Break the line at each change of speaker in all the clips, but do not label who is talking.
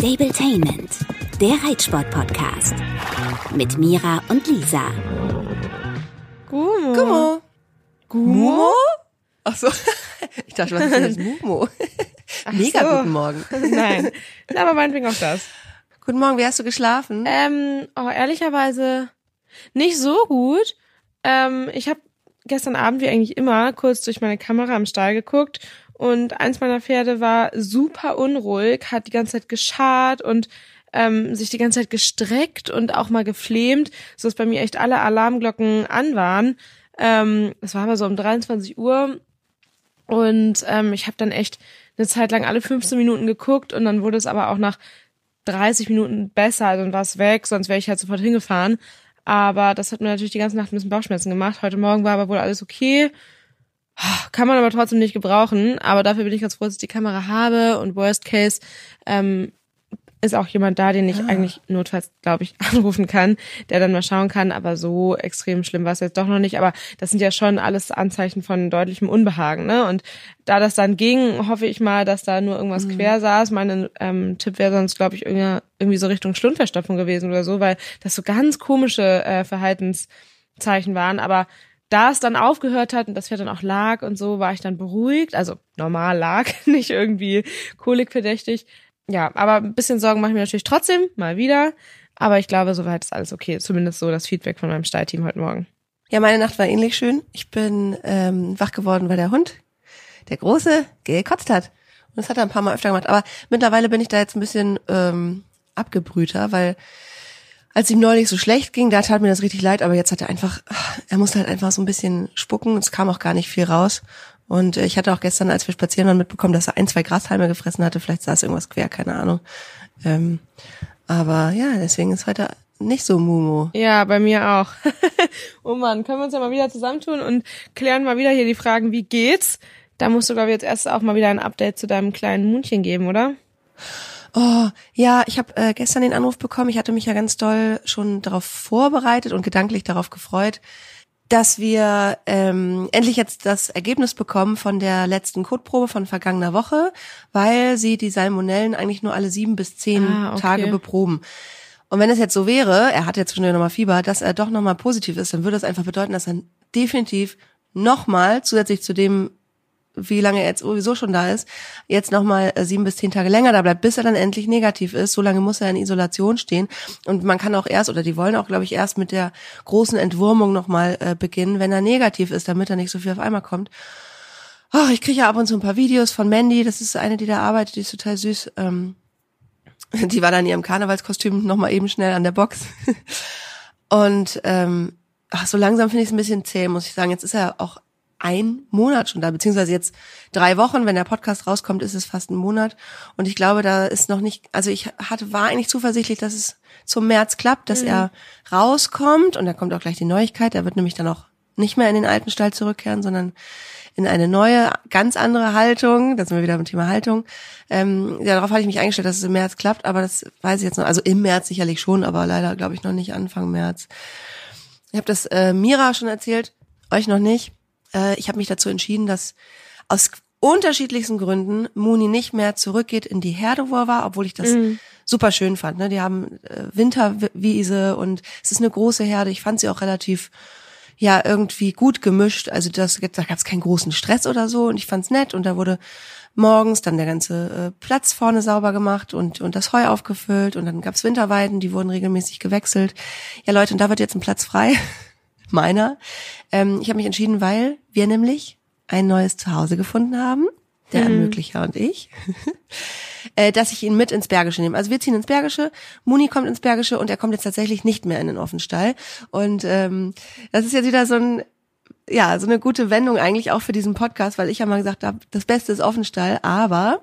Stabletainment, der Reitsport-Podcast. Mit Mira und Lisa.
Gumo.
Gummo.
Gumo?
Ach so. Ich dachte, was ist denn jetzt Mumo? Mega
so.
guten Morgen.
Nein. Aber meinetwegen auch das.
Guten Morgen, wie hast du geschlafen?
Ähm, oh, ehrlicherweise nicht so gut. Ähm, ich habe gestern Abend, wie eigentlich immer, kurz durch meine Kamera am Stall geguckt und eins meiner Pferde war super unruhig, hat die ganze Zeit geschart und ähm, sich die ganze Zeit gestreckt und auch mal geflämt, so dass bei mir echt alle Alarmglocken an waren. Ähm, das war aber so um 23 Uhr und ähm, ich habe dann echt eine Zeit lang alle 15 Minuten geguckt und dann wurde es aber auch nach 30 Minuten besser, also dann war es weg, sonst wäre ich halt sofort hingefahren. Aber das hat mir natürlich die ganze Nacht ein bisschen Bauchschmerzen gemacht. Heute Morgen war aber wohl alles okay. Kann man aber trotzdem nicht gebrauchen. Aber dafür bin ich ganz froh, dass ich die Kamera habe. Und worst case ähm, ist auch jemand da, den ich eigentlich notfalls, glaube ich, anrufen kann, der dann mal schauen kann. Aber so extrem schlimm war es jetzt doch noch nicht. Aber das sind ja schon alles Anzeichen von deutlichem Unbehagen. Ne? Und da das dann ging, hoffe ich mal, dass da nur irgendwas quer saß. Mein ähm, Tipp wäre sonst, glaube ich, irgendwie, irgendwie so Richtung Schlundverstopfung gewesen oder so, weil das so ganz komische äh, Verhaltenszeichen waren. Aber da es dann aufgehört hat und das Pferd dann auch lag und so, war ich dann beruhigt. Also normal lag, nicht irgendwie kolikverdächtig. Ja, aber ein bisschen Sorgen mache ich mir natürlich trotzdem, mal wieder. Aber ich glaube, soweit ist alles okay. Zumindest so das Feedback von meinem Stallteam heute Morgen.
Ja, meine Nacht war ähnlich schön. Ich bin ähm, wach geworden, weil der Hund, der Große, gekotzt hat. Und das hat er ein paar Mal öfter gemacht. Aber mittlerweile bin ich da jetzt ein bisschen ähm, abgebrühter, weil als ihm neulich so schlecht ging, da tat mir das richtig leid, aber jetzt hat er einfach, er musste halt einfach so ein bisschen spucken, es kam auch gar nicht viel raus. Und äh, ich hatte auch gestern, als wir spazieren waren, mitbekommen, dass er ein, zwei Grashalme gefressen hatte, vielleicht saß irgendwas quer, keine Ahnung. Ähm, aber ja, deswegen ist heute nicht so Mumu.
Ja, bei mir auch. oh Mann, können wir uns ja mal wieder zusammentun und klären mal wieder hier die Fragen, wie geht's? Da musst du, glaube ich, jetzt erst auch mal wieder ein Update zu deinem kleinen Mundchen geben, oder?
Oh, ja, ich habe äh, gestern den Anruf bekommen. Ich hatte mich ja ganz doll schon darauf vorbereitet und gedanklich darauf gefreut, dass wir ähm, endlich jetzt das Ergebnis bekommen von der letzten Kotprobe von vergangener Woche, weil sie die Salmonellen eigentlich nur alle sieben bis zehn
Ah, okay.
Tage beproben. Und wenn es jetzt so wäre, er hat jetzt schon nochmal Fieber, dass er doch nochmal positiv ist, dann würde das einfach bedeuten, dass er definitiv nochmal zusätzlich zu dem wie lange er jetzt sowieso schon da ist, jetzt nochmal sieben bis zehn Tage länger da bleibt, bis er dann endlich negativ ist. So lange muss er in Isolation stehen. Und man kann auch erst, oder die wollen auch, glaube ich, erst mit der großen Entwurmung nochmal äh, beginnen, wenn er negativ ist, damit er nicht so viel auf einmal kommt. Ach, ich kriege ja ab und zu ein paar Videos von Mandy, das ist eine, die da arbeitet, die ist total süß. Ähm, die war dann in ihrem Karnevalskostüm nochmal eben schnell an der Box. Und ähm, ach, so langsam finde ich es ein bisschen zäh, muss ich sagen. Jetzt ist er auch ein Monat schon da, beziehungsweise jetzt drei Wochen, wenn der Podcast rauskommt, ist es fast ein Monat. Und ich glaube, da ist noch nicht, also ich hatte, war eigentlich zuversichtlich, dass es zum März klappt, dass er rauskommt und da kommt auch gleich die Neuigkeit. Er wird nämlich dann auch nicht mehr in den alten Stall zurückkehren, sondern in eine neue, ganz andere Haltung. Da sind wir wieder beim Thema Haltung. Ähm, ja, darauf hatte ich mich eingestellt, dass es im März klappt, aber das weiß ich jetzt noch. Also im März sicherlich schon, aber leider glaube ich noch nicht Anfang März. Ich habe das äh, Mira schon erzählt, euch noch nicht. Äh, ich habe mich dazu entschieden, dass aus unterschiedlichsten Gründen Muni nicht mehr zurückgeht in die Herde, wo er war, obwohl ich das super schön fand. Ne? Die haben äh, Winterwiese und es ist eine große Herde. Ich fand sie auch relativ ja irgendwie gut gemischt. Also das, da gab es keinen großen Stress oder so und ich fand's nett und da wurde morgens dann der ganze äh, Platz vorne sauber gemacht und und das Heu aufgefüllt und dann gab's Winterweiden, die wurden regelmäßig gewechselt. Ja Leute, und da wird jetzt ein Platz frei, meiner. Ähm, ich habe mich entschieden, weil wir nämlich ein neues Zuhause gefunden haben, der Ermöglicher und ich, äh, dass ich ihn mit ins Bergische nehme. Also wir ziehen ins Bergische, Muni kommt ins Bergische und er kommt jetzt tatsächlich nicht mehr in den Offenstall. Und ähm, das ist jetzt wieder so ein ja, so eine gute Wendung eigentlich auch für diesen Podcast, weil ich ja mal gesagt habe, das Beste ist Offenstall, aber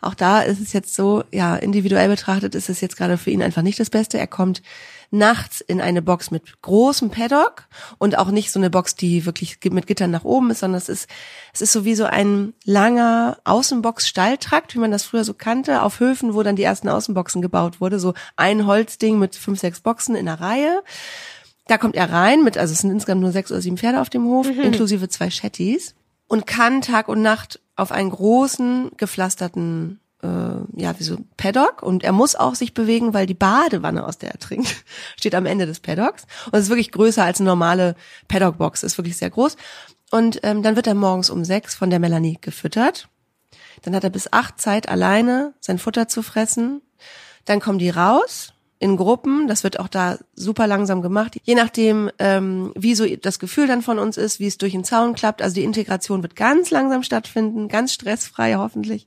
auch da ist es jetzt so, ja, individuell betrachtet ist es jetzt gerade für ihn einfach nicht das Beste. Er kommt nachts in eine Box mit großem Paddock und auch nicht so eine Box, die wirklich mit Gittern nach oben ist, sondern es ist, es ist so wie so ein langer Außenbox-Stalltrakt, wie man das früher so kannte, auf Höfen, wo dann die ersten Außenboxen gebaut wurde, so ein Holzding mit fünf, sechs Boxen in der Reihe. Da kommt er rein mit, also es sind insgesamt nur sechs oder sieben Pferde auf dem Hof, inklusive zwei Shetties und kann Tag und Nacht auf einen großen gepflasterten äh, ja, wie so Paddock und er muss auch sich bewegen, weil die Badewanne, aus der er trinkt, steht am Ende des Paddocks und es ist wirklich größer als eine normale Paddock-Box, ist wirklich sehr groß. Und ähm, dann wird er morgens um sechs von der Melanie gefüttert. Dann hat er bis acht Zeit alleine sein Futter zu fressen. Dann kommen die raus in Gruppen. Das wird auch da super langsam gemacht. Je nachdem, ähm, wie so das Gefühl dann von uns ist, wie es durch den Zaun klappt. Also die Integration wird ganz langsam stattfinden, ganz stressfrei hoffentlich.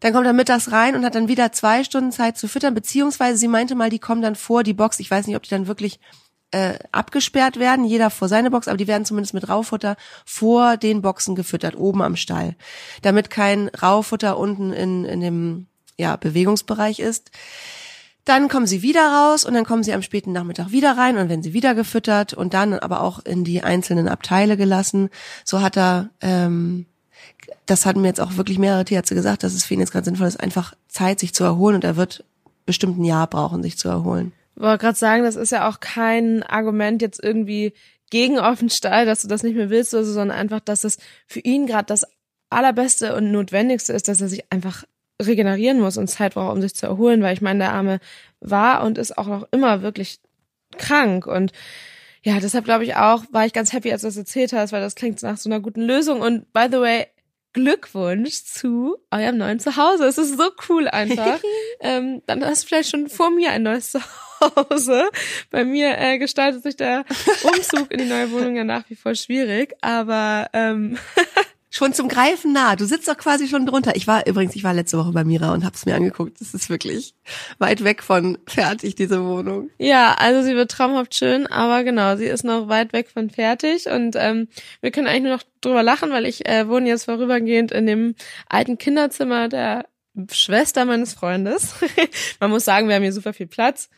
Dann kommt er mittags rein und hat dann wieder zwei Stunden Zeit zu füttern, beziehungsweise sie meinte mal, die kommen dann vor die Box. Ich weiß nicht, ob die dann wirklich äh, abgesperrt werden, jeder vor seine Box, aber die werden zumindest mit Raufutter vor den Boxen gefüttert, oben am Stall, damit kein Raufutter unten in, in dem ja, Bewegungsbereich ist. Dann kommen sie wieder raus und dann kommen sie am späten Nachmittag wieder rein und werden sie wieder gefüttert und dann aber auch in die einzelnen Abteile gelassen. So hat er, ähm, das hatten mir jetzt auch wirklich mehrere Tierärzte gesagt, dass es für ihn jetzt gerade sinnvoll ist, einfach Zeit, sich zu erholen und er wird bestimmt ein Jahr brauchen, sich zu erholen.
Wollte gerade sagen, das ist ja auch kein Argument jetzt irgendwie gegen Offenstall, dass du das nicht mehr willst, oder so, sondern einfach, dass es für ihn gerade das allerbeste und notwendigste ist, dass er sich einfach regenerieren muss und Zeit braucht, um sich zu erholen, weil ich meine, der Arme war und ist auch noch immer wirklich krank und ja, deshalb glaube ich auch, war ich ganz happy, als du das erzählt hast, weil das klingt nach so einer guten Lösung und by the way, Glückwunsch zu eurem neuen Zuhause. Es ist so cool einfach. ähm, dann hast du vielleicht schon vor mir ein neues Zuhause. Bei mir äh, gestaltet sich der Umzug in die neue Wohnung ja nach wie vor schwierig, aber ähm,
schon zum Greifen nah. Du sitzt doch quasi schon drunter. Ich war übrigens, ich war letzte Woche bei Mira und hab's mir angeguckt. Das ist wirklich weit weg von fertig, diese Wohnung.
Ja, also sie wird traumhaft schön, aber genau, sie ist noch weit weg von fertig und ähm, wir können eigentlich nur noch drüber lachen, weil ich äh, wohne jetzt vorübergehend in dem alten Kinderzimmer der Schwester meines Freundes. man muss sagen, wir haben hier super viel Platz.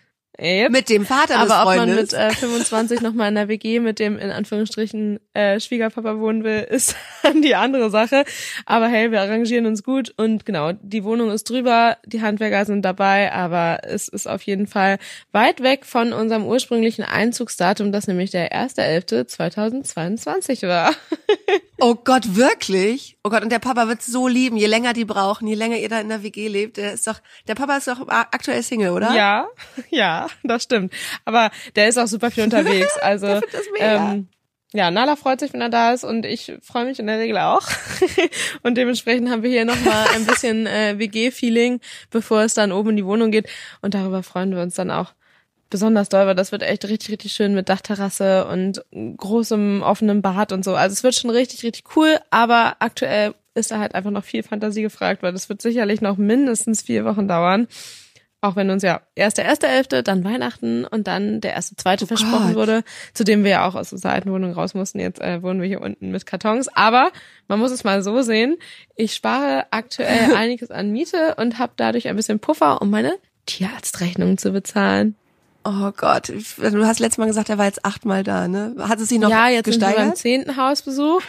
Yep. Mit dem Vater
des
Aber
ob man mit äh, 25 nochmal in der WG mit dem in Anführungsstrichen äh, Schwiegerpapa wohnen will, ist dann die andere Sache. Aber hey, wir arrangieren uns gut und genau, die Wohnung ist drüber, die Handwerker sind dabei, aber es ist auf jeden Fall weit weg von unserem ursprünglichen Einzugsdatum, das nämlich der 1.11.2022 war.
oh Gott, wirklich? Oh Gott, und der Papa wird so lieben, je länger die brauchen, je länger ihr da in der WG lebt. Der ist doch, der Papa ist doch aktuell Single, oder?
Ja, ja. das stimmt. Aber der ist auch super viel unterwegs. Also ähm, ja, Nala freut sich, wenn er da ist und ich freue mich in der Regel auch. und dementsprechend haben wir hier nochmal ein bisschen äh, WG-Feeling, bevor es dann oben in die Wohnung geht. Und darüber freuen wir uns dann auch besonders doll, weil das wird echt richtig, richtig schön mit Dachterrasse und großem offenem Bad und so. Also es wird schon richtig, richtig cool, aber aktuell ist da halt einfach noch viel Fantasie gefragt, weil das wird sicherlich noch mindestens vier Wochen dauern. Auch wenn uns ja erst der erste Elfte, dann Weihnachten und dann der erste zweite oh versprochen Gott. wurde, zu dem wir ja auch aus unserer alten Wohnung raus mussten. Jetzt äh, wohnen wir hier unten mit Kartons. Aber man muss es mal so sehen, ich spare aktuell einiges an Miete und habe dadurch ein bisschen Puffer, um meine Tierarztrechnung zu bezahlen.
Oh Gott, du hast letztes Mal gesagt, er war jetzt achtmal da, ne? Hat es sich noch
ja, jetzt
gesteigert?
Ja, beim zehnten Hausbesuch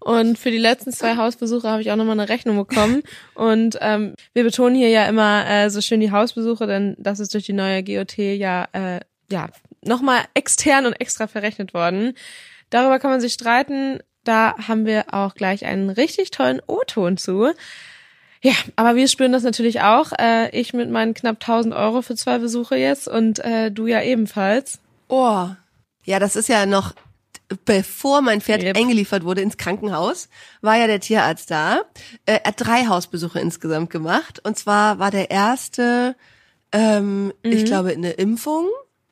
und für die letzten zwei Hausbesuche habe ich auch nochmal eine Rechnung bekommen. Und ähm, wir betonen hier ja immer äh, so schön die Hausbesuche, denn das ist durch die neue GOT ja äh, ja nochmal extern und extra verrechnet worden. Darüber kann man sich streiten. Da haben wir auch gleich einen richtig tollen O-Ton zu. Ja, aber wir spüren das natürlich auch. Äh, ich mit meinen knapp 1000 Euro für zwei Besuche jetzt und äh, du ja ebenfalls.
Oh, ja, das ist ja noch bevor mein Pferd yep. eingeliefert wurde ins Krankenhaus, war ja der Tierarzt da. Äh, er hat drei Hausbesuche insgesamt gemacht. Und zwar war der erste, ähm, mhm. ich glaube, eine Impfung.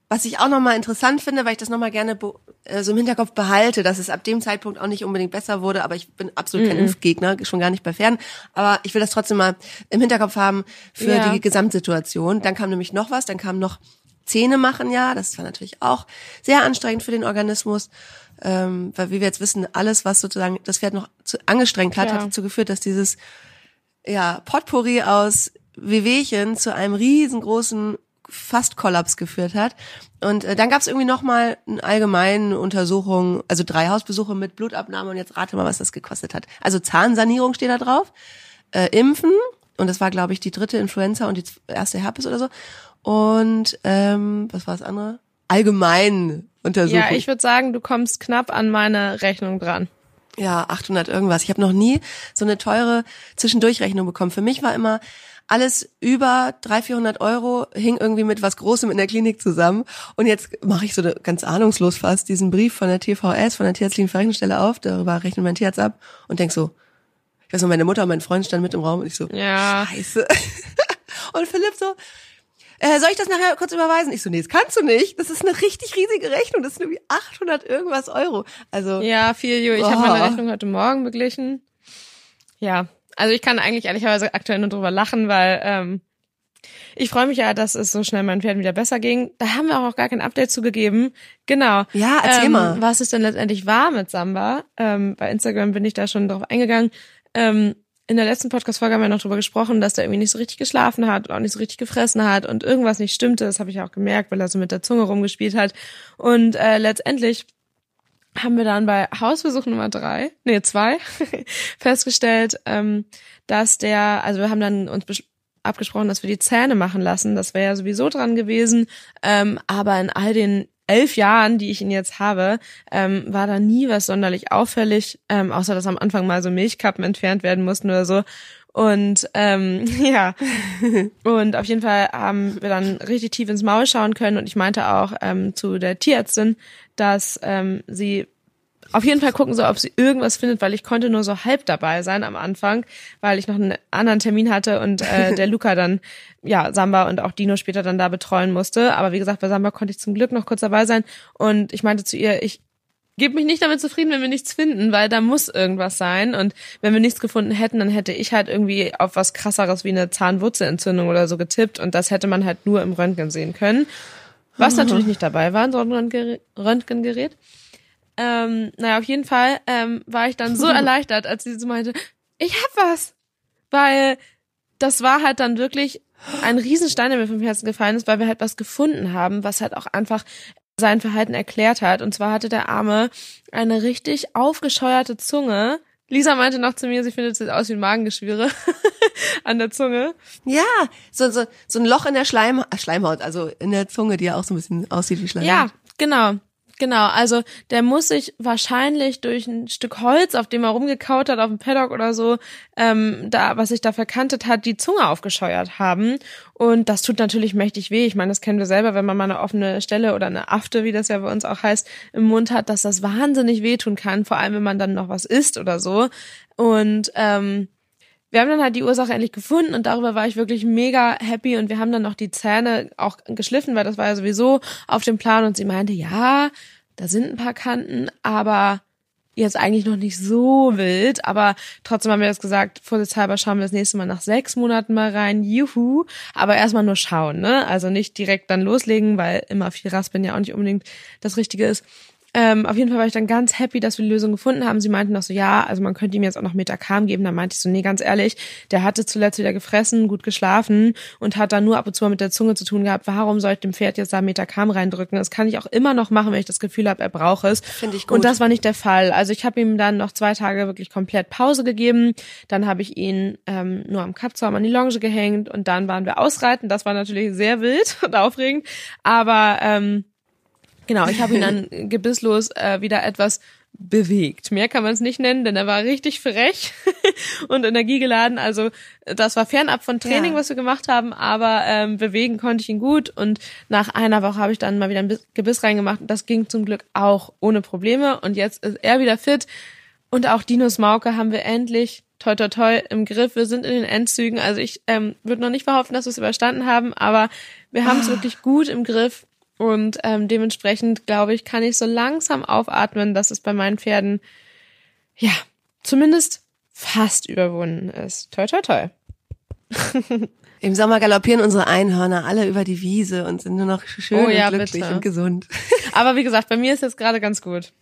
Was ich auch nochmal interessant finde, weil ich das nochmal gerne äh, so im Hinterkopf behalte, dass es ab dem Zeitpunkt auch nicht unbedingt besser wurde, aber ich bin absolut kein mhm. Impfgegner, schon gar nicht bei Pferden. Aber ich will das trotzdem mal im Hinterkopf haben für ja. die Gesamtsituation. Dann kam nämlich noch was, dann kam noch Zähne machen ja, das war natürlich auch sehr anstrengend für den Organismus ähm, weil wie wir jetzt wissen, alles, was sozusagen das Pferd noch zu, angestrengt hat, ja. hat dazu geführt, dass dieses ja, Potpourri aus Wehwehchen zu einem riesengroßen fast Kollaps geführt hat. Und äh, dann gab es irgendwie noch mal eine allgemeine Untersuchung, also drei Hausbesuche mit Blutabnahme und jetzt rate mal, was das gekostet hat. Also Zahnsanierung steht da drauf, äh, Impfen und das war glaube ich die dritte Influenza und die erste Herpes oder so und ähm, was war das andere? Allgemein Untersuchung.
Ja, ich würde sagen, du kommst knapp an meine Rechnung dran.
Ja, 800 irgendwas. Ich habe noch nie so eine teure Zwischendurchrechnung bekommen. Für mich war immer alles über 300, 400 Euro hing irgendwie mit was Großem in der Klinik zusammen. Und jetzt mache ich so ganz ahnungslos fast diesen Brief von der TVS, von der Tierärztlichen Verrechnungsstelle auf, darüber rechnet mein Tierarzt ab und denk so, ich weiß noch, meine Mutter und mein Freund standen mit im Raum und ich so,
Ja.
scheiße. und Philipp so, äh, soll ich das nachher kurz überweisen? Ich so, nee, das kannst du nicht. Das ist eine richtig riesige Rechnung. Das sind irgendwie 800 irgendwas Euro. Also,
Ja, viel, Jo. Ich habe meine Rechnung heute Morgen beglichen. Ja, also ich kann eigentlich ehrlicherweise aktuell nur drüber lachen, weil ähm, ich freue mich ja, dass es so schnell meinen Pferden wieder besser ging. Da haben wir auch noch gar kein Update zugegeben. Genau.
Ja, erzähl
ähm,
mal.
Was es denn letztendlich war mit Samba. Ähm, bei Instagram bin ich da schon drauf eingegangen. Ähm, in der letzten Podcast-Folge haben wir noch drüber gesprochen, dass der irgendwie nicht so richtig geschlafen hat und auch nicht so richtig gefressen hat und irgendwas nicht stimmte. Das habe ich auch gemerkt, weil er so mit der Zunge rumgespielt hat. Und äh, letztendlich haben wir dann bei Hausversuch Nummer drei, nee, zwei, festgestellt, ähm, dass der, also wir haben dann uns abgesprochen, dass wir die Zähne machen lassen. Das wäre ja sowieso dran gewesen. Ähm, aber in all den elf Jahren, die ich ihn jetzt habe, ähm, war da nie was sonderlich auffällig, ähm, außer dass am Anfang mal so Milchkappen entfernt werden mussten oder so. Und ähm, ja, und auf jeden Fall haben wir dann richtig tief ins Maul schauen können. Und ich meinte auch ähm, zu der Tierärztin, dass ähm, sie auf jeden Fall gucken soll, ob sie irgendwas findet, weil ich konnte nur so halb dabei sein am Anfang, weil ich noch einen anderen Termin hatte und äh, der Luca dann ja Samba und auch Dino später dann da betreuen musste. Aber wie gesagt, bei Samba konnte ich zum Glück noch kurz dabei sein und ich meinte zu ihr, ich gebe mich nicht damit zufrieden, wenn wir nichts finden, weil da muss irgendwas sein. Und wenn wir nichts gefunden hätten, dann hätte ich halt irgendwie auf was krasseres wie eine Zahnwurzelentzündung oder so getippt und das hätte man halt nur im Röntgen sehen können. Was natürlich nicht dabei war, so ein Röntgengerät. Röntgengerät. Ähm, naja, auf jeden Fall ähm, war ich dann so erleichtert, als sie so meinte, ich hab was. Weil das war halt dann wirklich ein Riesenstein, der mir vom Herzen gefallen ist, weil wir halt was gefunden haben, was halt auch einfach sein Verhalten erklärt hat. Und zwar hatte der Arme eine richtig aufgescheuerte Zunge. Lisa meinte noch zu mir, sie findet es aus wie ein Magengeschwüre an der Zunge.
ja, so, so, so ein Loch in der Schleim, äh, Schleimhaut, also in der Zunge, die ja auch so ein bisschen aussieht wie Schleimhaut.
Ja, genau. Genau, also der muss sich wahrscheinlich durch ein Stück Holz, auf dem er rumgekaut hat, auf dem Paddock oder so, ähm, da, was sich da verkantet hat, die Zunge aufgescheuert haben. Und das tut natürlich mächtig weh. Ich meine, das kennen wir selber, wenn man mal eine offene Stelle oder eine Afte, wie das ja bei uns auch heißt, im Mund hat, dass das wahnsinnig wehtun kann, vor allem wenn man dann noch was isst oder so. Und ähm, wir haben dann halt die Ursache endlich gefunden und darüber war ich wirklich mega happy und wir haben dann noch die Zähne auch geschliffen, weil das war ja sowieso auf dem Plan und sie meinte, ja, da sind ein paar Kanten, aber jetzt eigentlich noch nicht so wild, aber trotzdem haben wir jetzt gesagt, vorsichtshalber schauen wir das nächste Mal nach sechs Monaten mal rein, juhu, aber erstmal nur schauen, ne, also nicht direkt dann loslegen, weil immer viel Raspeln ja auch nicht unbedingt das Richtige ist. Ähm, auf jeden Fall war ich dann ganz happy, dass wir die Lösung gefunden haben. Sie meinten noch so, ja, also man könnte ihm jetzt auch noch Metacam geben. Da meinte ich so, nee, ganz ehrlich, der hatte zuletzt wieder gefressen, gut geschlafen und hat dann nur ab und zu mal mit der Zunge zu tun gehabt. Warum soll ich dem Pferd jetzt da Metacam reindrücken? Das kann ich auch immer noch machen, wenn ich das Gefühl habe, er braucht es.
Finde ich gut.
Und das war nicht der Fall. Also ich habe ihm dann noch zwei Tage wirklich komplett Pause gegeben. Dann habe ich ihn ähm, nur am Kappzaum an die Longe gehängt und dann waren wir ausreiten. Das war natürlich sehr wild und aufregend. Aber ähm, Genau, ich habe ihn dann gebisslos äh, wieder etwas bewegt. Mehr kann man es nicht nennen, denn er war richtig frech und energiegeladen. Also das war fernab von Training,
Ja.
was wir gemacht haben, aber ähm, bewegen konnte ich ihn gut. Und nach einer Woche habe ich dann mal wieder ein Biss- Gebiss reingemacht. Und das ging zum Glück auch ohne Probleme. Und jetzt ist er wieder fit. Und auch Dinos Mauke haben wir endlich toi toi toi im Griff. Wir sind in den Endzügen. Also ich ähm, würde noch nicht behaupten, dass wir es überstanden haben, aber wir haben es wirklich gut im Griff. Und ähm, dementsprechend, glaube ich, kann ich so langsam aufatmen, dass es bei meinen Pferden, ja, zumindest fast überwunden ist. Toi, toi, toi.
Im Sommer galoppieren unsere Einhörner alle über die Wiese und sind nur noch schön
Oh ja,
und glücklich
bitte.
und gesund.
Aber wie gesagt, bei mir ist jetzt gerade ganz gut.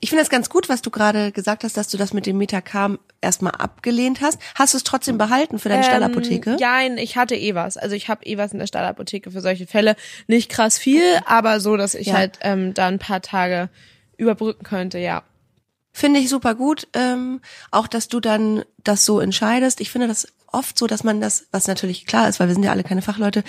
Ich finde das ganz gut, was du gerade gesagt hast, dass du das mit dem Metacam erstmal abgelehnt hast. Hast du es trotzdem behalten für deine Stallapotheke?
Ähm, ja, ich hatte eh was. Also ich habe eh was in der Stallapotheke für solche Fälle. Nicht krass viel, aber so, dass ich
Ja.
halt ähm, da ein paar Tage überbrücken könnte, ja.
Finde ich super gut. Ähm, auch, dass du dann das so entscheidest. Ich finde das oft so, dass man das, was natürlich klar ist, weil wir sind ja alle keine Fachleute,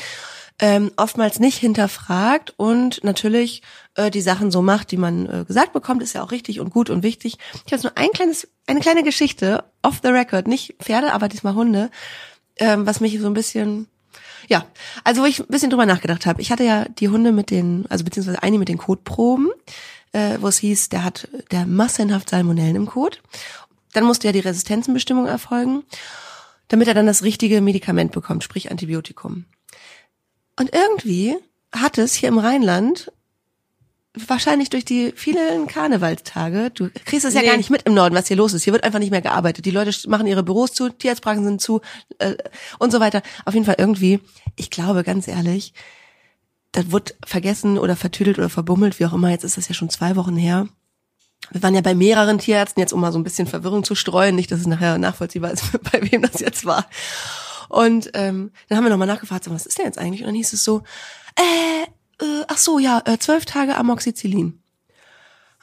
ähm, oftmals nicht hinterfragt und natürlich äh, die Sachen so macht, die man äh, gesagt bekommt, ist ja auch richtig und gut und wichtig. Ich habe jetzt nur ein kleines, eine kleine Geschichte off the record, nicht Pferde, aber diesmal Hunde. ähm, was mich so ein bisschen, ja, also wo ich ein bisschen drüber nachgedacht habe. Ich hatte ja die Hunde mit den, also beziehungsweise eine mit den Kotproben, äh, wo es hieß, der hat der massenhaft Salmonellen im Kot. Dann musste ja die Resistenzenbestimmung erfolgen, damit er dann das richtige Medikament bekommt, sprich Antibiotikum. Und irgendwie hat es hier im Rheinland wahrscheinlich durch die vielen Karnevalstage, du kriegst es ja
Nee.
gar nicht mit im Norden, was hier los ist. Hier wird einfach nicht mehr gearbeitet. Die Leute machen ihre Büros zu, Tierarztpraxen sind zu äh, und so weiter. Auf jeden Fall irgendwie, ich glaube ganz ehrlich, das wird vergessen oder vertüdelt oder verbummelt, wie auch immer. Jetzt ist das ja schon zwei Wochen her. Wir waren ja bei mehreren Tierärzten, jetzt um mal so ein bisschen Verwirrung zu streuen, nicht, dass es nachher nachvollziehbar ist, bei wem das jetzt war. Und ähm, dann haben wir nochmal nachgefragt, so, was ist denn jetzt eigentlich? Und dann hieß es so, äh, äh ach so, ja, äh, zwölf Tage Amoxicillin.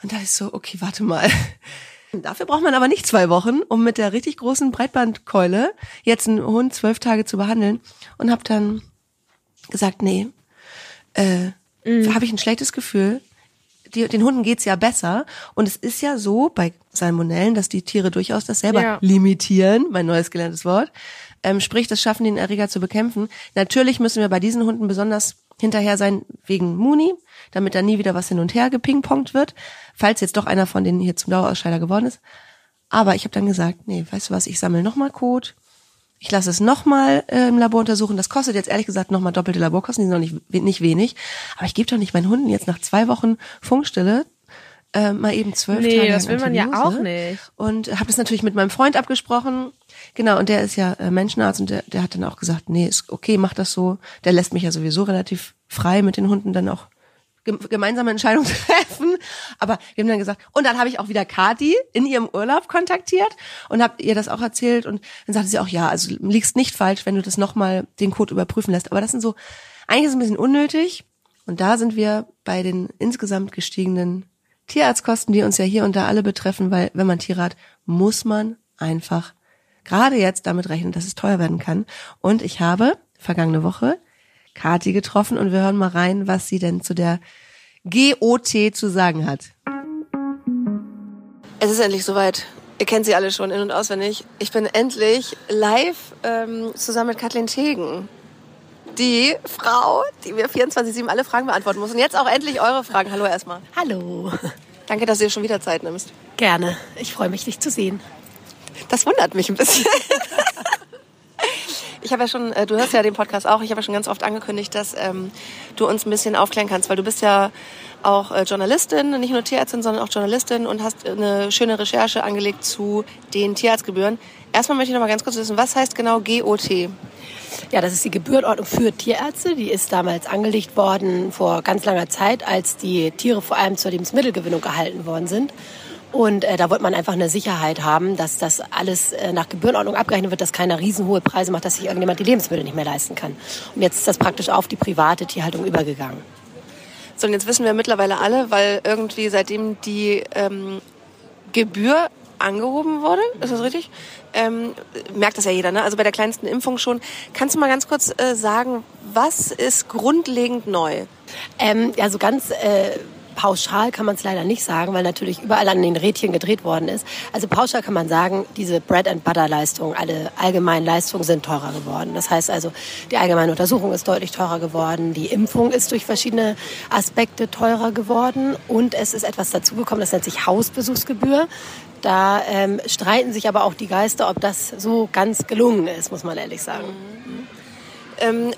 Und da ist so, okay, warte mal. Dafür braucht man aber nicht zwei Wochen, um mit der richtig großen Breitbandkeule jetzt einen Hund zwölf Tage zu behandeln. Und habe dann gesagt, nee, äh, habe ich ein schlechtes Gefühl. Die, den Hunden geht's ja besser. Und es ist ja so bei Salmonellen, dass die Tiere durchaus das selber
Ja.
limitieren, mein neues gelerntes Wort. Ähm, sprich, das schaffen, den Erreger zu bekämpfen. Natürlich müssen wir bei diesen Hunden besonders hinterher sein wegen Muni, damit da nie wieder was hin und her gepingpongt wird, falls jetzt doch einer von denen hier zum Dauerausscheider geworden ist. Aber ich habe dann gesagt, nee, weißt du was, ich sammle nochmal Code. Ich lasse es nochmal äh, im Labor untersuchen. Das kostet jetzt ehrlich gesagt nochmal doppelte Laborkosten, die sind noch nicht, nicht wenig. Aber ich gebe doch nicht meinen Hunden jetzt nach zwei Wochen Funkstille äh, mal eben zwölf
Nee,
Tage
das
lang
will man ja auch nicht.
Und habe das natürlich mit meinem Freund abgesprochen. Genau, und der ist ja äh, Menschenarzt und der, der hat dann auch gesagt, nee, ist okay, mach das so. Der lässt mich ja sowieso relativ frei mit den Hunden dann auch gemeinsame Entscheidungen treffen. Aber wir haben dann gesagt, und dann habe ich auch wieder Kati in ihrem Urlaub kontaktiert und habe ihr das auch erzählt und dann sagte sie auch, ja, also liegst nicht falsch, wenn du das nochmal den Code überprüfen lässt. Aber das sind so, eigentlich ist es ein bisschen unnötig. Und da sind wir bei den insgesamt gestiegenen Tierarztkosten, die uns ja hier und da alle betreffen, weil wenn man Tiere hat, muss man einfach gerade jetzt damit rechnen, dass es teuer werden kann. Und ich habe vergangene Woche Kati getroffen und wir hören mal rein, was sie denn zu der GOT zu sagen hat. Es ist endlich soweit. Ihr kennt sie alle schon in- und auswendig. Ich bin endlich live ähm, zusammen mit Kathleen Tegen. Die Frau, die mir 24-7 alle Fragen beantworten muss. Und jetzt auch endlich eure Fragen. Hallo erstmal.
Hallo,
Danke, dass dir schon wieder Zeit nimmst.
gerne. Ich freue mich, dich zu sehen.
Das wundert mich ein bisschen. Ich habe ja schon, äh, du hörst ja den Podcast auch, ich habe ja schon ganz oft angekündigt, dass ähm, du uns ein bisschen aufklären kannst, weil du bist ja auch äh, Journalistin, nicht nur Tierärztin, sondern auch Journalistin und hast eine schöne Recherche angelegt zu den Tierarztgebühren. Erstmal möchte ich noch mal ganz kurz wissen, was heißt genau GOT?
Ja, das ist die Gebührenordnung für Tierärzte. Die ist damals angelegt worden vor ganz langer Zeit, als die Tiere vor allem zur Lebensmittelgewinnung gehalten worden sind. Und äh, da wollte man einfach eine Sicherheit haben, dass das alles äh, nach Gebührenordnung abgerechnet wird, dass keiner riesenhohe Preise macht, dass sich irgendjemand die Lebensmittel nicht mehr leisten kann. Und jetzt ist das praktisch auf die private Tierhaltung übergegangen.
So, und jetzt wissen wir mittlerweile alle, weil irgendwie seitdem die ähm, Gebühr angehoben wurde, ist das richtig? Ähm, merkt das ja jeder, ne? Also bei der kleinsten Impfung schon. Kannst du mal ganz kurz äh, sagen, was ist grundlegend neu?
Ähm, ja, so ganz äh, pauschal kann man es leider nicht sagen, weil natürlich überall an den Rädchen gedreht worden ist. Also pauschal kann man sagen, diese Bread and Butter Leistungen, alle allgemeinen Leistungen sind teurer geworden. Das heißt also, die allgemeine Untersuchung ist deutlich teurer geworden, die Impfung ist durch verschiedene Aspekte teurer geworden und es ist etwas dazugekommen, das nennt sich Hausbesuchsgebühr. Da ähm, streiten sich aber auch die Geister, ob das so ganz gelungen ist, muss man ehrlich sagen.
Ähm,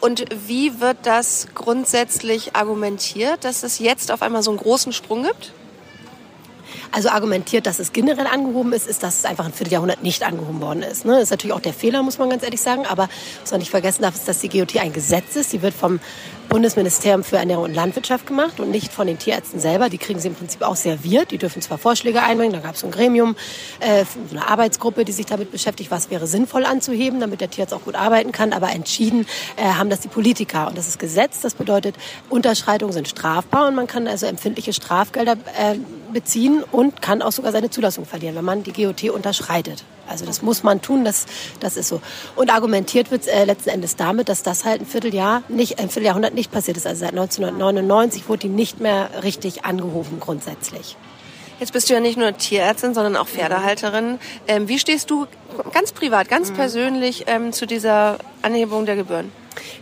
und wie wird das grundsätzlich argumentiert, dass es jetzt auf einmal so einen großen Sprung gibt?
Also argumentiert, dass es generell angehoben ist, ist, dass es einfach ein Vierteljahrhundert nicht angehoben worden ist. Ne? Das ist natürlich auch der Fehler, muss man ganz ehrlich sagen. Aber was man nicht vergessen darf, ist, dass die GOT ein Gesetz ist. Die wird vom Bundesministerium für Ernährung und Landwirtschaft gemacht und nicht von den Tierärzten selber. Die kriegen sie im Prinzip auch serviert. Die dürfen zwar Vorschläge einbringen, da gab es ein Gremium, äh, eine Arbeitsgruppe, die sich damit beschäftigt, was wäre sinnvoll anzuheben, damit der Tierarzt auch gut arbeiten kann. Aber entschieden äh, haben das die Politiker. Und das ist Gesetz. Das bedeutet, Unterschreitungen sind strafbar und man kann also empfindliche Strafgelder äh, beziehen und kann auch sogar seine Zulassung verlieren, wenn man die GOT unterschreitet. Also das muss man tun, das, das ist so. Und argumentiert wird äh, letzten Endes damit, dass das halt ein Vierteljahr nicht, ein Vierteljahrhundert nicht passiert ist. Also seit 1999 wurde die nicht mehr richtig angehoben grundsätzlich.
Jetzt bist du ja nicht nur Tierärztin, sondern auch Pferdehalterin. Ähm, wie stehst du ganz privat, ganz persönlich ähm, zu dieser Anhebung der Gebühren?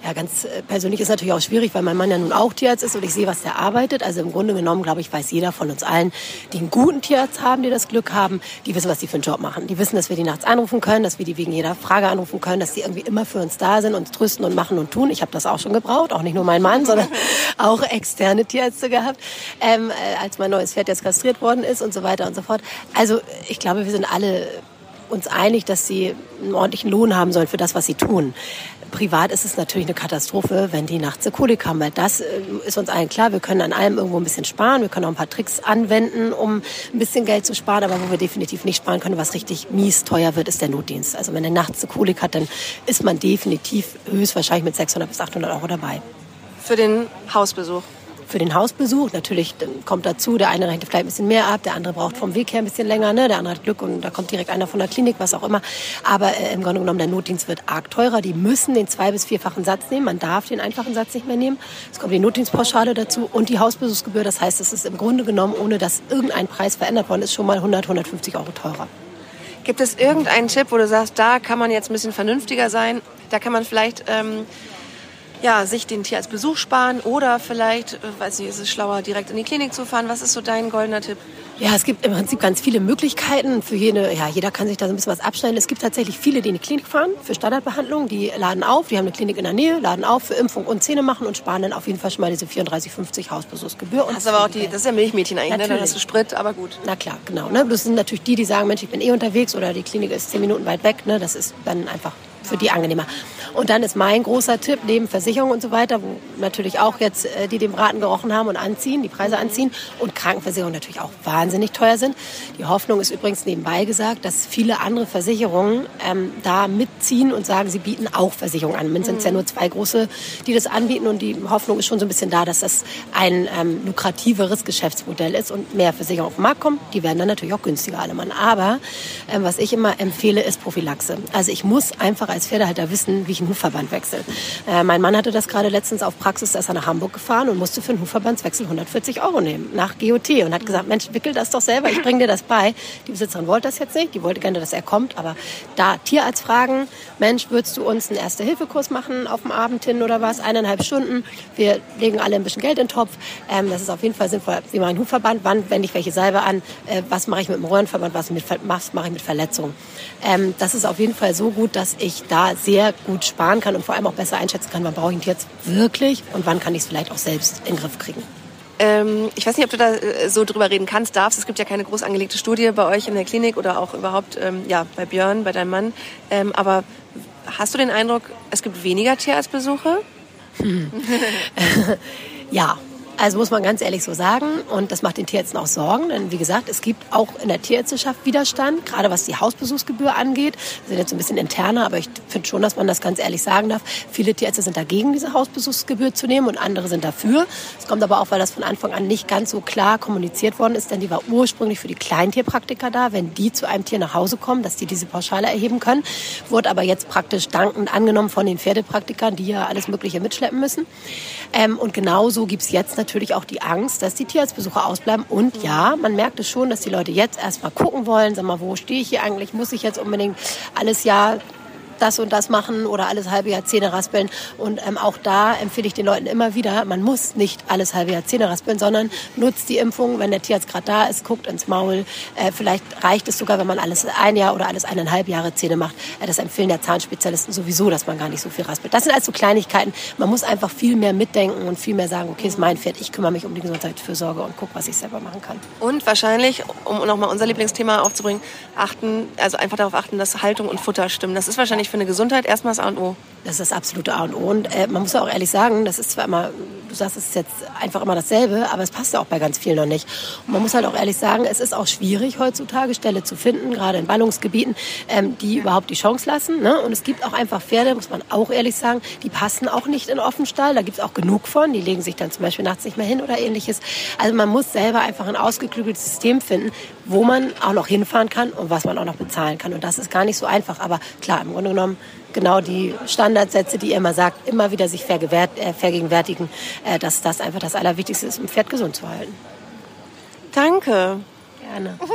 Ja, ganz äh, persönlich ist natürlich auch schwierig, weil mein Mann ja nun auch Tierarzt ist und ich sehe, was der arbeitet. Also im Grunde genommen, glaube ich, weiß jeder von uns allen, die einen guten Tierarzt haben, die das Glück haben, die wissen, was die für einen Job machen. Die wissen, dass wir die nachts anrufen können, dass wir die wegen jeder Frage anrufen können, dass die irgendwie immer für uns da sind, uns trösten und machen und tun. Ich habe das auch schon gebraucht, auch nicht nur mein Mann, sondern auch externe Tierärzte gehabt, ähm, äh, als mein neues Pferd jetzt kastriert worden ist und so weiter und so fort. Also ich glaube, wir sind alle uns einig, dass sie einen ordentlichen Lohn haben sollen für das, was sie tun. Privat ist es natürlich eine Katastrophe, wenn die nachts eine Kolik haben, weil das äh, ist uns allen klar. Wir können an allem irgendwo ein bisschen sparen. Wir können auch ein paar Tricks anwenden, um ein bisschen Geld zu sparen. Aber wo wir definitiv nicht sparen können, was richtig mies teuer wird, ist der Notdienst. Also wenn er nachts eine Kolik hat, dann ist man definitiv höchstwahrscheinlich mit 600 bis 800 Euro dabei.
Für den Hausbesuch?
Für den Hausbesuch. Natürlich kommt dazu, der eine rechnet vielleicht ein bisschen mehr ab, der andere braucht vom Weg her ein bisschen länger, ne? der andere hat Glück und da kommt direkt einer von der Klinik, was auch immer. Aber äh, im Grunde genommen, der Notdienst wird arg teurer. Die müssen den zwei- bis vierfachen Satz nehmen. Man darf den einfachen Satz nicht mehr nehmen. Es kommt die Notdienstpauschale dazu und die Hausbesuchsgebühr. Das heißt, es ist im Grunde genommen, ohne dass irgendein Preis verändert worden ist, schon mal 100, 150 Euro teurer.
Gibt es irgendeinen Tipp, wo du sagst, da kann man jetzt ein bisschen vernünftiger sein? Da kann man vielleicht ähm, ja, sich den Tier als Besuch sparen oder vielleicht, äh, weiß nicht, ist es schlauer, direkt in die Klinik zu fahren? Was ist so dein goldener Tipp?
Ja, es gibt im Prinzip ganz viele Möglichkeiten. Für jede, ja, jeder kann sich da so ein bisschen was abschneiden. Es gibt tatsächlich viele, die in die Klinik fahren für Standardbehandlung. Die laden auf, die haben eine Klinik in der Nähe, laden auf für Impfung und Zähne machen und sparen dann auf jeden Fall schon mal diese 34,50 Hausbesuchsgebühr. Und
das ist aber auch die, das ist ja Milchmädchen eigentlich, ne? Dann hast du Sprit, aber gut.
Na klar, genau. Ne? Das sind natürlich die, die sagen, Mensch, ich bin eh unterwegs oder die Klinik ist zehn Minuten weit weg. Ne? Das ist dann einfach für die angenehmer. Und dann ist mein großer Tipp, neben Versicherung und so weiter, wo natürlich auch jetzt äh, die dem Braten gerochen haben und anziehen, die Preise anziehen und Krankenversicherungen natürlich auch wahnsinnig teuer sind. Die Hoffnung ist übrigens nebenbei gesagt, dass viele andere Versicherungen ähm, da mitziehen und sagen, sie bieten auch Versicherungen an. Mindestens mhm. ja nur zwei große, die das anbieten und die Hoffnung ist schon so ein bisschen da, dass das ein ähm, lukrativeres Geschäftsmodell ist und mehr Versicherungen auf den Markt kommen. Die werden dann natürlich auch günstiger alle Mann. Aber ähm, was ich immer empfehle, ist Prophylaxe. Also ich muss einfach als Pferdehalter wissen, wie ich einen Hufverband wechsle. Äh, mein Mann hatte das gerade letztens auf Praxis, da ist er nach Hamburg gefahren und musste für einen Hufverbandswechsel 140 Euro nehmen, nach GOT und hat gesagt, Mensch, wickel das doch selber, ich bringe dir das bei. Die Besitzerin wollte das jetzt nicht, die wollte gerne, dass er kommt, aber da Tierarzt fragen, Mensch, würdest du uns einen Erste-Hilfe-Kurs machen auf dem Abend hin oder was, eineinhalb Stunden, wir legen alle ein bisschen Geld in den Topf, ähm, das ist auf jeden Fall sinnvoll, wie mache ich einen Hufverband, wann wende ich welche Salbe an, äh, was mache ich mit dem Röhrenverband, was mache ich mit Verletzungen. Ähm, das ist auf jeden Fall so gut, dass ich da sehr gut sparen kann und vor allem auch besser einschätzen kann, wann brauche ich ihn jetzt wirklich und wann kann ich es vielleicht auch selbst in den Griff kriegen.
Ähm, ich weiß nicht, ob du da äh, so drüber reden kannst, darfst. Es gibt ja keine groß angelegte Studie bei euch in der Klinik oder auch überhaupt ähm, ja, bei Björn, bei deinem Mann. Ähm, aber hast du den Eindruck, es gibt weniger Tierarztbesuche? Hm.
ja, also muss man ganz ehrlich so sagen. Und das macht den Tierärzten auch Sorgen. Denn wie gesagt, es gibt auch in der Tierärzteschaft Widerstand, gerade was die Hausbesuchsgebühr angeht. Wir sind jetzt ein bisschen interner, aber ich finde schon, dass man das ganz ehrlich sagen darf. Viele Tierärzte sind dagegen, diese Hausbesuchsgebühr zu nehmen und andere sind dafür. Es kommt aber auch, weil das von Anfang an nicht ganz so klar kommuniziert worden ist, denn die war ursprünglich für die Kleintierpraktiker da, wenn die zu einem Tier nach Hause kommen, dass die diese Pauschale erheben können. Wurde aber jetzt praktisch dankend angenommen von den Pferdepraktikern, die ja alles Mögliche mitschleppen müssen. Ähm, und genauso gibt's jetzt natürlich auch die Angst, dass die Tierarztbesuche ausbleiben. Und ja, man merkt es schon, dass die Leute jetzt erstmal gucken wollen, sag mal, wo stehe ich hier eigentlich? Muss ich jetzt unbedingt alles Jahr das und das machen oder alles halbe Jahr Zähne raspeln. Und ähm, auch da empfehle ich den Leuten immer wieder, man muss nicht alles halbe Jahr Zähne raspeln, sondern nutzt die Impfung, wenn der Tierarzt gerade da ist, guckt ins Maul. Äh, vielleicht reicht es sogar, wenn man alles ein Jahr oder alles eineinhalb Jahre Zähne macht. Äh, das empfehlen der Zahnspezialisten sowieso, dass man gar nicht so viel raspelt. Das sind also Kleinigkeiten. Man muss einfach viel mehr mitdenken und viel mehr sagen, okay, ist mein Pferd, ich kümmere mich um die Gesundheitsfürsorge und gucke, was ich selber machen kann.
Und wahrscheinlich, um nochmal unser Lieblingsthema aufzubringen, achten, also einfach darauf achten, dass Haltung und Futter stimmen. Das ist wahrscheinlich für eine Gesundheit erstmal das A und O.
Das ist das absolute A und O. Und äh, man muss auch ehrlich sagen, das ist zwar immer, du sagst, es ist jetzt einfach immer dasselbe, aber es passt ja auch bei ganz vielen noch nicht. Und man muss halt auch ehrlich sagen, es ist auch schwierig heutzutage Ställe zu finden, gerade in Ballungsgebieten, ähm, die überhaupt die Chance lassen. Ne? Und es gibt auch einfach Pferde, muss man auch ehrlich sagen, die passen auch nicht in Offenstall. Da gibt es auch genug von. Die legen sich dann zum Beispiel nachts nicht mehr hin oder ähnliches. Also man muss selber einfach ein ausgeklügeltes System finden, wo man auch noch hinfahren kann und was man auch noch bezahlen kann. Und das ist gar nicht so einfach. Aber klar, im Grunde genommen genau die Standardsätze, die ihr immer sagt, immer wieder sich äh, vergegenwärtigen, äh, dass das einfach das Allerwichtigste ist, um Pferd gesund zu halten.
Danke.
Gerne.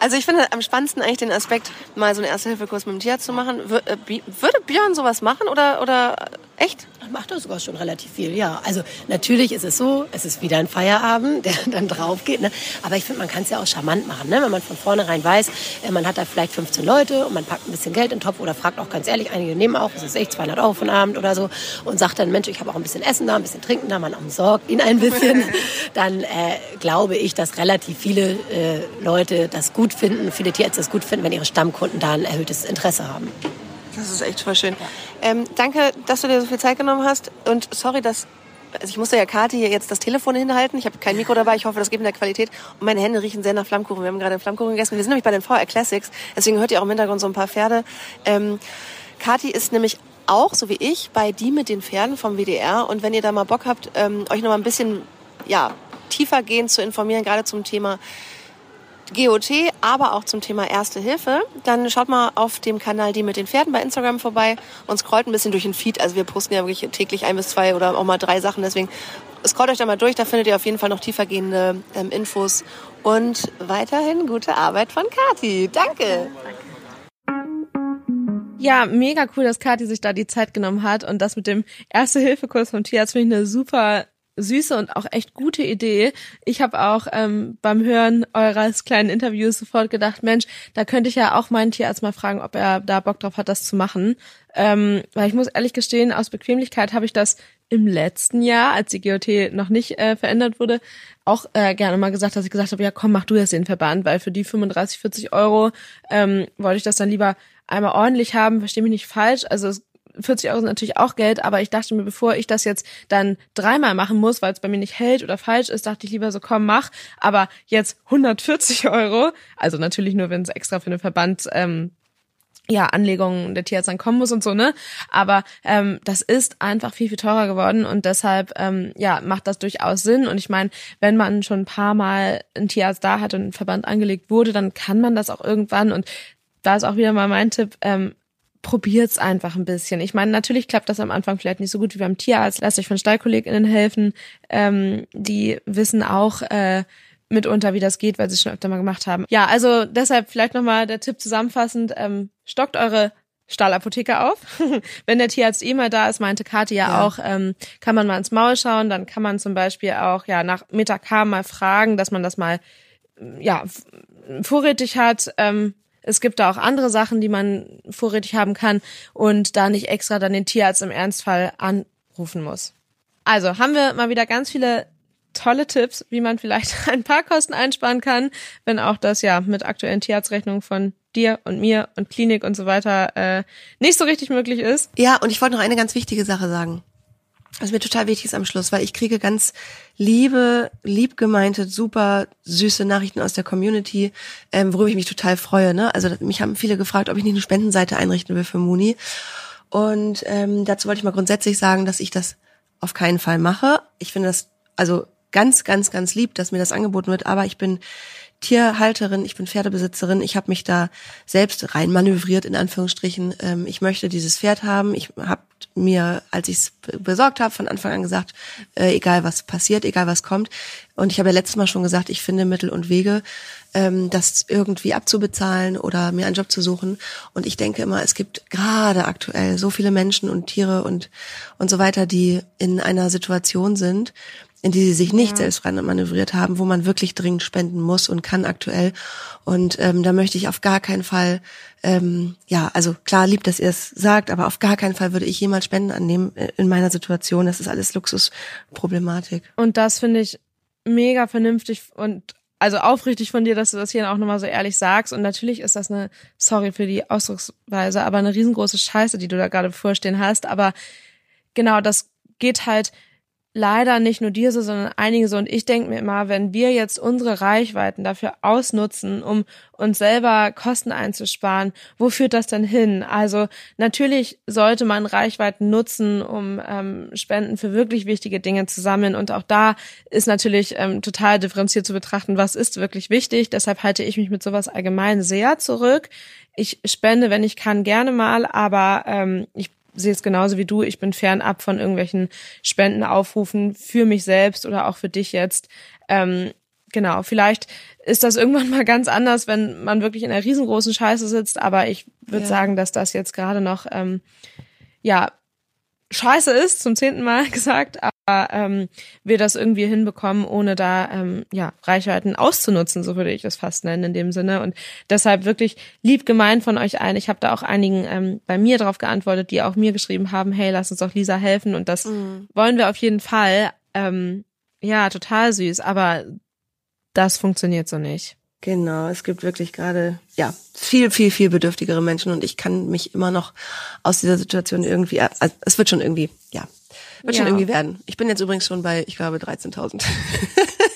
Also ich finde am spannendsten eigentlich den Aspekt, mal so einen Erste-Hilfe-Kurs mit dem Tierarzt zu machen. Äh, Würde Björn sowas machen oder, oder echt?
Macht er sogar schon relativ viel, ja. Also natürlich ist es so, es ist wieder ein Feierabend, der dann drauf geht. Ne? Aber ich finde, man kann es ja auch charmant machen, ne? wenn man von vornherein weiß, äh, man hat da vielleicht 15 Leute und man packt ein bisschen Geld in den Topf oder fragt auch ganz ehrlich, einige nehmen auch, es ist echt 200 Euro den Abend oder so und sagt dann, Mensch, ich habe auch ein bisschen Essen da, ein bisschen Trinken da, man umsorgt ihn ein bisschen. dann äh, glaube ich, dass relativ viele äh, Leute das gut finden, viele Tierärzte das gut finden, wenn ihre Stammkunden da ein erhöhtes Interesse haben.
Das ist echt voll schön. Ähm, danke, dass du dir so viel Zeit genommen hast. Und sorry, dass. Also ich musste ja Kathi hier jetzt das Telefon hinhalten. Ich habe kein Mikro dabei. Ich hoffe, das geht in der Qualität. Und meine Hände riechen sehr nach Flammkuchen. Wir haben gerade einen Flammkuchen gegessen. Wir sind nämlich bei den VR Classics. Deswegen hört ihr auch im Hintergrund so ein paar Pferde. Ähm, Kathi ist nämlich auch, so wie ich, bei Die mit den Pferden vom WDR. Und wenn ihr da mal Bock habt, ähm, euch noch mal ein bisschen ja, tiefer gehen zu informieren, gerade zum Thema GOT, aber auch zum Thema Erste Hilfe, dann schaut mal auf dem Kanal Die mit den Pferden bei Instagram vorbei und scrollt ein bisschen durch den Feed. Also wir posten ja wirklich täglich ein bis zwei oder auch mal drei Sachen. Deswegen scrollt euch da mal durch, da findet ihr auf jeden Fall noch tiefergehende ähm, Infos. Und weiterhin gute Arbeit von Kati. Danke.
Ja, mega cool, dass Kathi sich da die Zeit genommen hat und das mit dem Erste-Hilfe-Kurs vom Tierarzt finde ich eine super süße und auch echt gute Idee. Ich habe auch ähm, beim Hören eures kleinen Interviews sofort gedacht, Mensch, da könnte ich ja auch meinen Tierarzt mal fragen, ob er da Bock drauf hat, das zu machen. Ähm, weil ich muss ehrlich gestehen, aus Bequemlichkeit habe ich das im letzten Jahr, als die GOT noch nicht äh, verändert wurde, auch äh, gerne mal gesagt, dass ich gesagt habe, ja komm, mach du jetzt den Verband, weil für die 35, 40 Euro ähm, wollte ich das dann lieber einmal ordentlich haben, verstehe mich nicht falsch. Also es 40 Euro sind natürlich auch Geld, aber ich dachte mir, bevor ich das jetzt dann dreimal machen muss, weil es bei mir nicht hält oder falsch ist, dachte ich lieber so, komm, mach. Aber jetzt 140 Euro, also natürlich nur, wenn es extra für einen Verband ähm, ja, Anlegungen der Tierarzt dann kommen muss und so, ne? Aber ähm, das ist einfach viel, viel teurer geworden und deshalb ähm, ja, macht das durchaus Sinn. Und ich meine, wenn man schon ein paar Mal einen Tierarzt da hat und ein Verband angelegt wurde, dann kann man das auch irgendwann und da ist auch wieder mal mein Tipp, ähm, probiert's einfach ein bisschen. Ich meine, natürlich klappt das am Anfang vielleicht nicht so gut wie beim Tierarzt. Lasst euch von StallkollegInnen helfen. Ähm, die wissen auch äh, mitunter, wie das geht, weil sie es schon öfter mal gemacht haben. Ja, also deshalb vielleicht nochmal der Tipp zusammenfassend. Ähm, stockt eure Stallapotheke auf. Wenn der Tierarzt eh mal da ist, meinte Kathi ja,
Ja.
auch, ähm, kann man mal ins Maul schauen. Dann kann man zum Beispiel auch ja nach Metacam mal fragen, dass man das mal ja vorrätig hat. Ähm, es gibt da auch andere Sachen, die man vorrätig haben kann und da nicht extra dann den Tierarzt im Ernstfall anrufen muss. Also haben wir mal wieder ganz viele tolle Tipps, wie man vielleicht ein paar Kosten einsparen kann, wenn auch das ja mit aktuellen Tierarztrechnungen von dir und mir und Klinik und so weiter äh, nicht so richtig möglich ist.
Ja, und ich wollte noch eine ganz wichtige Sache sagen. Was mir total wichtig ist am Schluss, weil ich kriege ganz liebe, lieb gemeinte, super süße Nachrichten aus der Community, ähm, worüber ich mich total freue. Ne? Also mich haben viele gefragt, ob ich nicht eine Spendenseite einrichten will für Muni. Und ähm, dazu wollte ich mal grundsätzlich sagen, dass ich das auf keinen Fall mache. Ich finde das also ganz, ganz, ganz lieb, dass mir das angeboten wird, aber ich bin Tierhalterin, ich bin Pferdebesitzerin, ich habe mich da selbst rein manövriert in Anführungsstrichen. Ähm, ich möchte dieses Pferd haben. Ich habe mir, als ich es besorgt habe, von Anfang an gesagt, äh, egal was passiert, egal was kommt. Und ich habe ja letztes Mal schon gesagt, ich finde Mittel und Wege, ähm, das irgendwie abzubezahlen oder mir einen Job zu suchen. Und ich denke immer, es gibt gerade aktuell so viele Menschen und Tiere und und so weiter, die in einer Situation sind, in die sie sich nicht selbst rein manövriert haben, wo man wirklich dringend spenden muss und kann aktuell. Und ähm, da möchte ich auf gar keinen Fall, ähm, ja, also klar lieb, dass ihr es sagt, aber auf gar keinen Fall würde ich jemals Spenden annehmen äh, in meiner Situation. Das ist alles Luxusproblematik.
Und das finde ich mega vernünftig und also aufrichtig von dir, dass du das hier auch nochmal so ehrlich sagst. Und natürlich ist das eine, sorry für die Ausdrucksweise, aber eine riesengroße Scheiße, die du da gerade vorstehen hast. Aber genau, das geht halt leider nicht nur dir so, sondern einige so. Und ich denke mir immer, wenn wir jetzt unsere Reichweiten dafür ausnutzen, um uns selber Kosten einzusparen, wo führt das denn hin? Also natürlich sollte man Reichweiten nutzen, um ähm, Spenden für wirklich wichtige Dinge zu sammeln. Und auch da ist natürlich ähm, total differenziert zu betrachten, was ist wirklich wichtig. Deshalb halte ich mich mit sowas allgemein sehr zurück. Ich spende, wenn ich kann, gerne mal, aber ähm, ich sehe es genauso wie du. Ich bin fernab von irgendwelchen Spendenaufrufen für mich selbst oder auch für dich jetzt. Ähm, genau, vielleicht ist das irgendwann mal ganz anders, wenn man wirklich in einer riesengroßen Scheiße sitzt, aber ich würde
Ja.
sagen, dass das jetzt gerade noch, ähm, ja, scheiße ist, zum zehnten Mal gesagt, ähm, wir das irgendwie hinbekommen, ohne da ähm, ja Reichweiten auszunutzen, so würde ich das fast nennen in dem Sinne. Und deshalb wirklich lieb gemeint von euch allen. Ich habe da auch einigen ähm, bei mir drauf geantwortet, die auch mir geschrieben haben, hey, lass uns doch Lisa helfen. Und das wollen wir auf jeden Fall. Ähm, ja, total süß, aber das funktioniert so nicht.
Genau, es gibt wirklich gerade, ja, viel, viel, viel bedürftigere Menschen und ich kann mich immer noch aus dieser Situation irgendwie, also es wird schon irgendwie, ja, wird schon
Ja.
irgendwie werden. Ich bin jetzt übrigens schon bei, ich glaube, 13.000.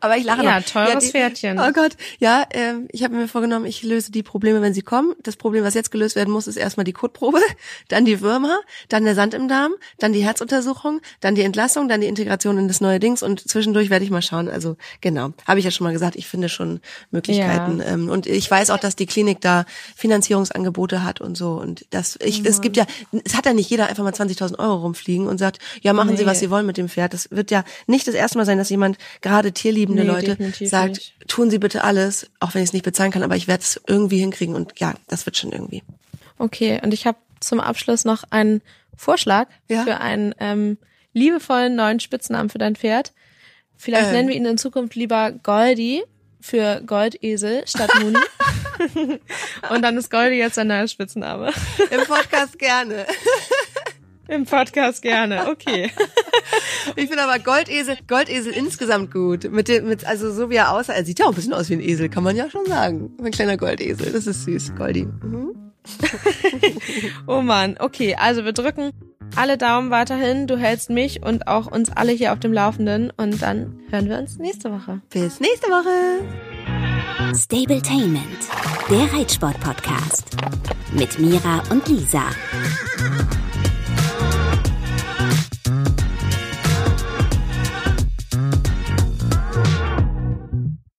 Aber ich lache
Ja,
noch.
teures
die-
Pferdchen.
Oh Gott, ja, ähm, ich habe mir vorgenommen, ich löse die Probleme, wenn sie kommen. Das Problem, was jetzt gelöst werden muss, ist erstmal die Kotprobe, dann die Würmer, dann der Sand im Darm, dann die Herzuntersuchung, dann die Entlassung, dann die Integration in das neue Dings und zwischendurch werde ich mal schauen. Also genau, habe ich ja schon mal gesagt, ich finde schon Möglichkeiten. Ähm, und ich weiß auch, dass die Klinik da Finanzierungsangebote hat und so. Und das, ich, es gibt ja, es hat ja nicht jeder einfach mal 20.000 Euro rumfliegen und sagt, ja, machen Sie,
Nee.
was Sie wollen mit dem Pferd. Das wird ja nicht das erste Mal sein, dass jemand, gerade tierliebende
Nee,
Leute, sagt,
nicht.
tun Sie bitte alles, auch wenn ich es nicht bezahlen kann, aber ich werde es irgendwie hinkriegen und ja, das wird schon irgendwie.
Okay, und ich habe zum Abschluss noch einen Vorschlag
Ja?
für einen ähm, liebevollen neuen Spitznamen für dein Pferd. Vielleicht
Ähm.
nennen wir ihn in Zukunft lieber Goldi für Goldesel statt Muni. und dann ist Goldi jetzt ein neuer Spitzname.
Im Podcast gerne.
Im Podcast gerne, okay.
Ich finde aber Goldesel, Goldesel insgesamt gut. Mit dem, mit, also so wie er aussah, er sieht ja auch ein bisschen aus wie ein Esel, kann man ja schon sagen. Ein kleiner Goldesel, das ist süß, Goldi. Mhm.
Oh Mann, okay, also wir drücken alle Daumen weiterhin. Du hältst mich und auch uns alle hier auf dem Laufenden und dann hören wir uns nächste Woche.
Bis nächste Woche.
Stabletainment, der Reitsport-Podcast. Mit Mira und Lisa.